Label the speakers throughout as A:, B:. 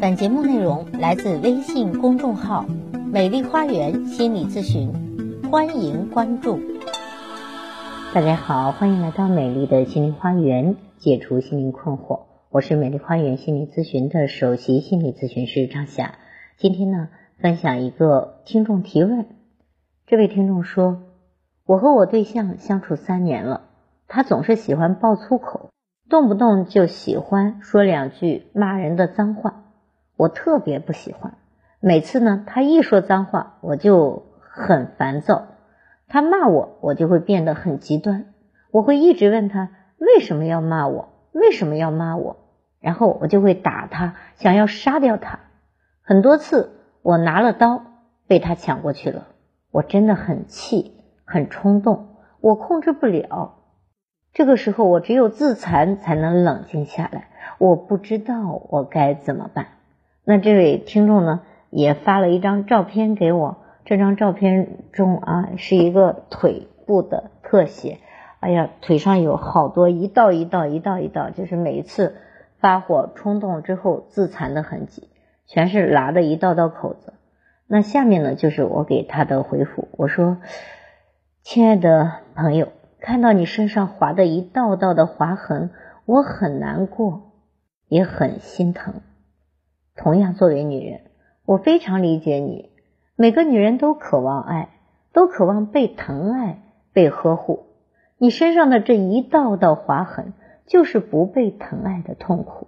A: 本节目内容来自微信公众号“美丽花园心理咨询”，欢迎关注。大家好，欢迎来到美丽的心灵花园，解除心灵困惑。我是美丽花园心理咨询的首席心理咨询师张霞。今天呢，分享一个听众提问。这位听众说：“我和我对象相处三年了，他总是喜欢爆粗口，动不动就喜欢说两句骂人的脏话。”我特别不喜欢，每次呢，他一说脏话，我就很烦躁。他骂我，我就会变得很极端。我会一直问他为什么要骂我，为什么要骂我，然后我就会打他，想要杀掉他。很多次我拿了刀，被他抢过去了。我真的很气，很冲动，我控制不了。这个时候，我只有自残才能冷静下来。我不知道我该怎么办。那这位听众呢，也发了一张照片给我。这张照片中啊，是一个腿部的特写。哎呀，腿上有好多一道一道一道一道，就是每一次发火冲动之后自残的痕迹，全是拉的一道道口子。那下面呢，就是我给他的回复。我说：“亲爱的朋友，看到你身上划的一道道的划痕，我很难过，也很心疼。”同样，作为女人，我非常理解你。每个女人都渴望爱，都渴望被疼爱、被呵护。你身上的这一道道划痕，就是不被疼爱的痛苦。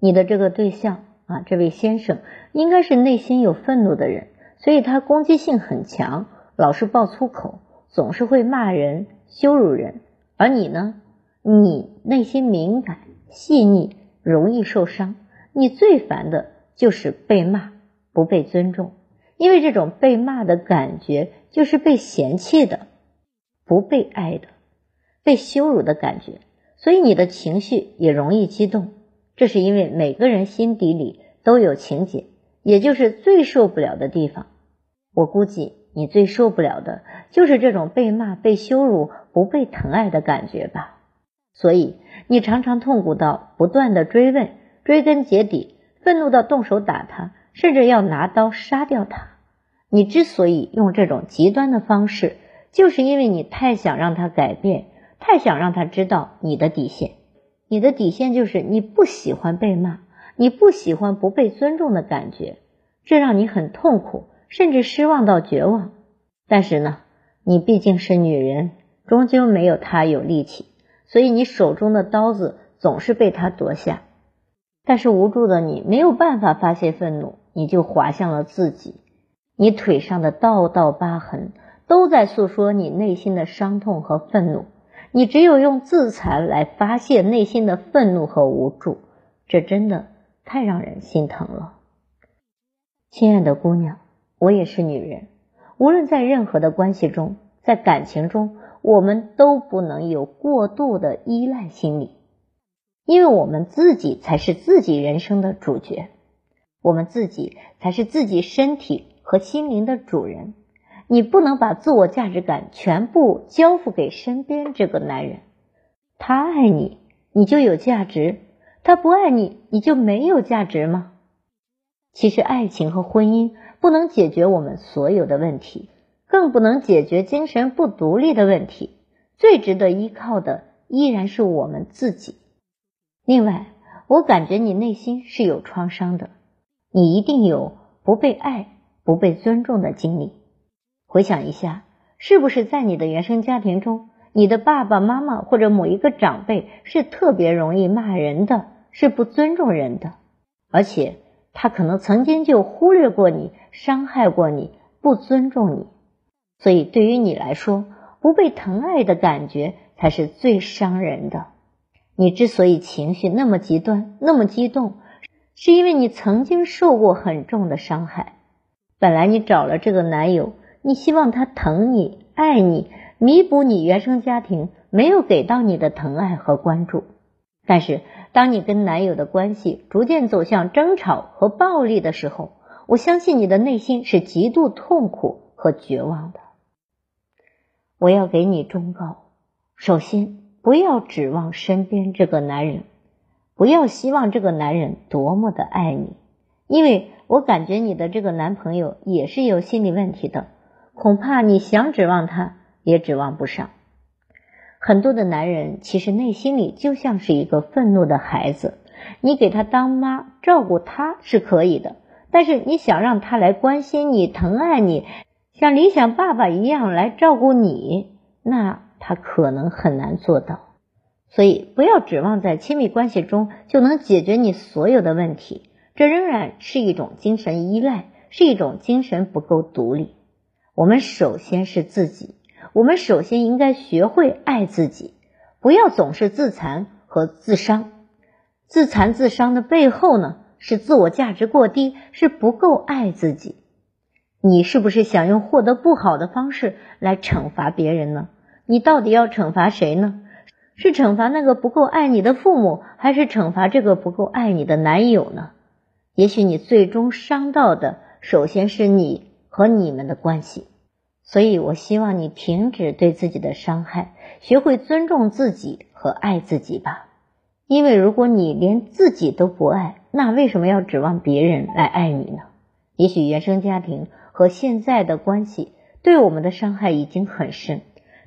A: 你的这个对象啊，这位先生，应该是内心有愤怒的人，所以他攻击性很强，老是爆粗口，总是会骂人、羞辱人。而你呢，你内心敏感、细腻，容易受伤。你最烦的就是被骂，不被尊重，因为这种被骂的感觉就是被嫌弃的，不被爱的，被羞辱的感觉，所以你的情绪也容易激动。这是因为每个人心底里都有情结，也就是最受不了的地方。我估计你最受不了的就是这种被骂、被羞辱、不被疼爱的感觉吧。所以你常常痛苦到不断的追问。追根结底，愤怒到动手打他，甚至要拿刀杀掉他。你之所以用这种极端的方式，就是因为你太想让他改变，太想让他知道你的底线。你的底线就是你不喜欢被骂，你不喜欢不被尊重的感觉，这让你很痛苦，甚至失望到绝望。但是呢，你毕竟是女人，终究没有他有力气，所以你手中的刀子总是被他夺下。但是无助的你没有办法发泄愤怒，你就滑向了自己。你腿上的道道疤痕都在诉说你内心的伤痛和愤怒。你只有用自残来发泄内心的愤怒和无助，这真的太让人心疼了。亲爱的姑娘，我也是女人。无论在任何的关系中，在感情中，我们都不能有过度的依赖心理。因为我们自己才是自己人生的主角，我们自己才是自己身体和心灵的主人。你不能把自我价值感全部交付给身边这个男人，他爱你，你就有价值；他不爱你，你就没有价值吗？其实，爱情和婚姻不能解决我们所有的问题，更不能解决精神不独立的问题。最值得依靠的依然是我们自己。另外，我感觉你内心是有创伤的，你一定有不被爱、不被尊重的经历。回想一下，是不是在你的原生家庭中，你的爸爸妈妈或者某一个长辈是特别容易骂人的，是不尊重人的，而且他可能曾经就忽略过你、伤害过你、不尊重你，所以对于你来说，不被疼爱的感觉才是最伤人的。你之所以情绪那么极端、那么激动，是因为你曾经受过很重的伤害。本来你找了这个男友，你希望他疼你、爱你，弥补你原生家庭没有给到你的疼爱和关注。但是，当你跟男友的关系逐渐走向争吵和暴力的时候，我相信你的内心是极度痛苦和绝望的。我要给你忠告：首先。不要指望身边这个男人，不要希望这个男人多么的爱你，因为我感觉你的这个男朋友也是有心理问题的，恐怕你想指望他也指望不上。很多的男人其实内心里就像是一个愤怒的孩子，你给他当妈照顾他是可以的，但是你想让他来关心你、疼爱你，像理想爸爸一样来照顾你，那他可能很难做到。所以不要指望在亲密关系中就能解决你所有的问题，这仍然是一种精神依赖，是一种精神不够独立。我们首先是自己。我们首先应该学会爱自己，不要总是自残和自伤。自残自伤的背后呢，是自我价值过低，是不够爱自己。你是不是想用获得不好的方式来惩罚别人呢？你到底要惩罚谁呢？是惩罚那个不够爱你的父母，还是惩罚这个不够爱你的男友呢？也许你最终伤到的，首先是你和你们的关系。所以，我希望你停止对自己的伤害，学会尊重自己和爱自己吧。因为如果你连自己都不爱，那为什么要指望别人来爱你呢？也许原生家庭和现在的关系对我们的伤害已经很深，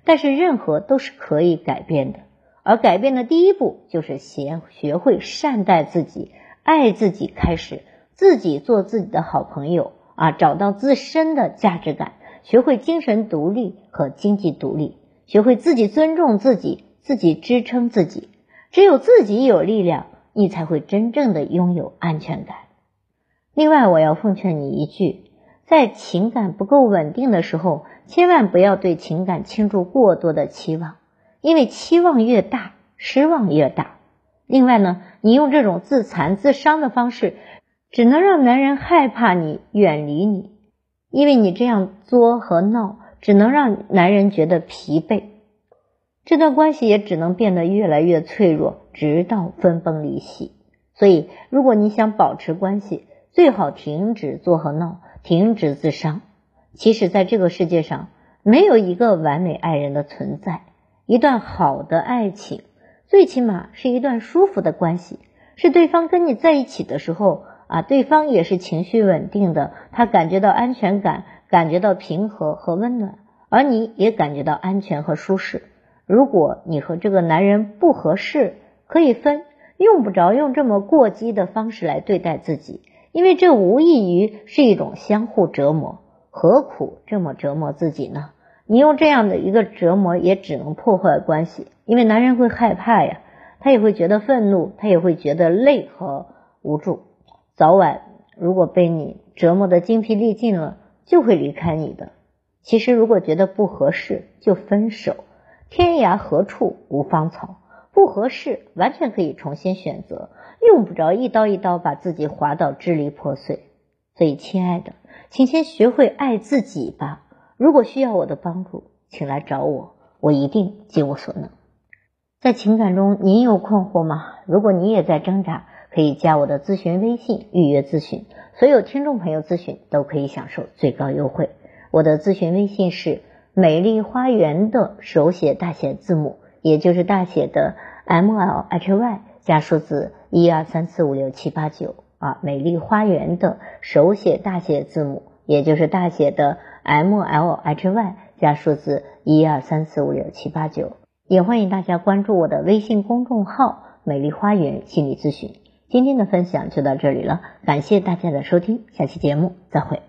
A: 但是任何都是可以改变的。而改变的第一步就是先学会善待自己、爱自己，开始自己做自己的好朋友啊，找到自身的价值感。学会精神独立和经济独立，学会自己尊重自己，自己支撑自己。只有自己有力量，你才会真正的拥有安全感。另外，我要奉劝你一句：在情感不够稳定的时候，千万不要对情感倾注过多的期望，因为期望越大，失望越大。另外呢，你用这种自残自伤的方式，只能让男人害怕你，远离你。因为你这样作和闹，只能让男人觉得疲惫，这段关系也只能变得越来越脆弱，直到分崩离析。所以，如果你想保持关系，最好停止作和闹，停止自伤。其实，在这个世界上，没有一个完美爱人的存在。一段好的爱情，最起码是一段舒服的关系，是对方跟你在一起的时候。啊，对方也是情绪稳定的，他感觉到安全感，感觉到平和和温暖，而你也感觉到安全和舒适。如果你和这个男人不合适，可以分，用不着用这么过激的方式来对待自己，因为这无异于是一种相互折磨，何苦这么折磨自己呢？你用这样的一个折磨，也只能破坏关系，因为男人会害怕呀，他也会觉得愤怒，他也会觉得累和无助。早晚如果被你折磨的精疲力尽了，就会离开你的。其实如果觉得不合适，就分手。天涯何处无芳草，不合适完全可以重新选择，用不着一刀一刀把自己划到支离破碎。所以，亲爱的，请先学会爱自己吧。如果需要我的帮助，请来找我，我一定尽我所能。在情感中，您有困惑吗？如果你也在挣扎。可以加我的咨询微信预约咨询，所有听众朋友咨询都可以享受最高优惠。我的咨询微信是美丽花园的手写大写字母，也就是大写的 M L H Y 加数字一二三四五六七八九啊，美丽花园的手写大写字母，也就是大写的 M L H Y 加数字一二三四五六七八九。也欢迎大家关注我的微信公众号“美丽花园心理咨询”。今天的分享就到这里了，感谢大家的收听，下期节目再会。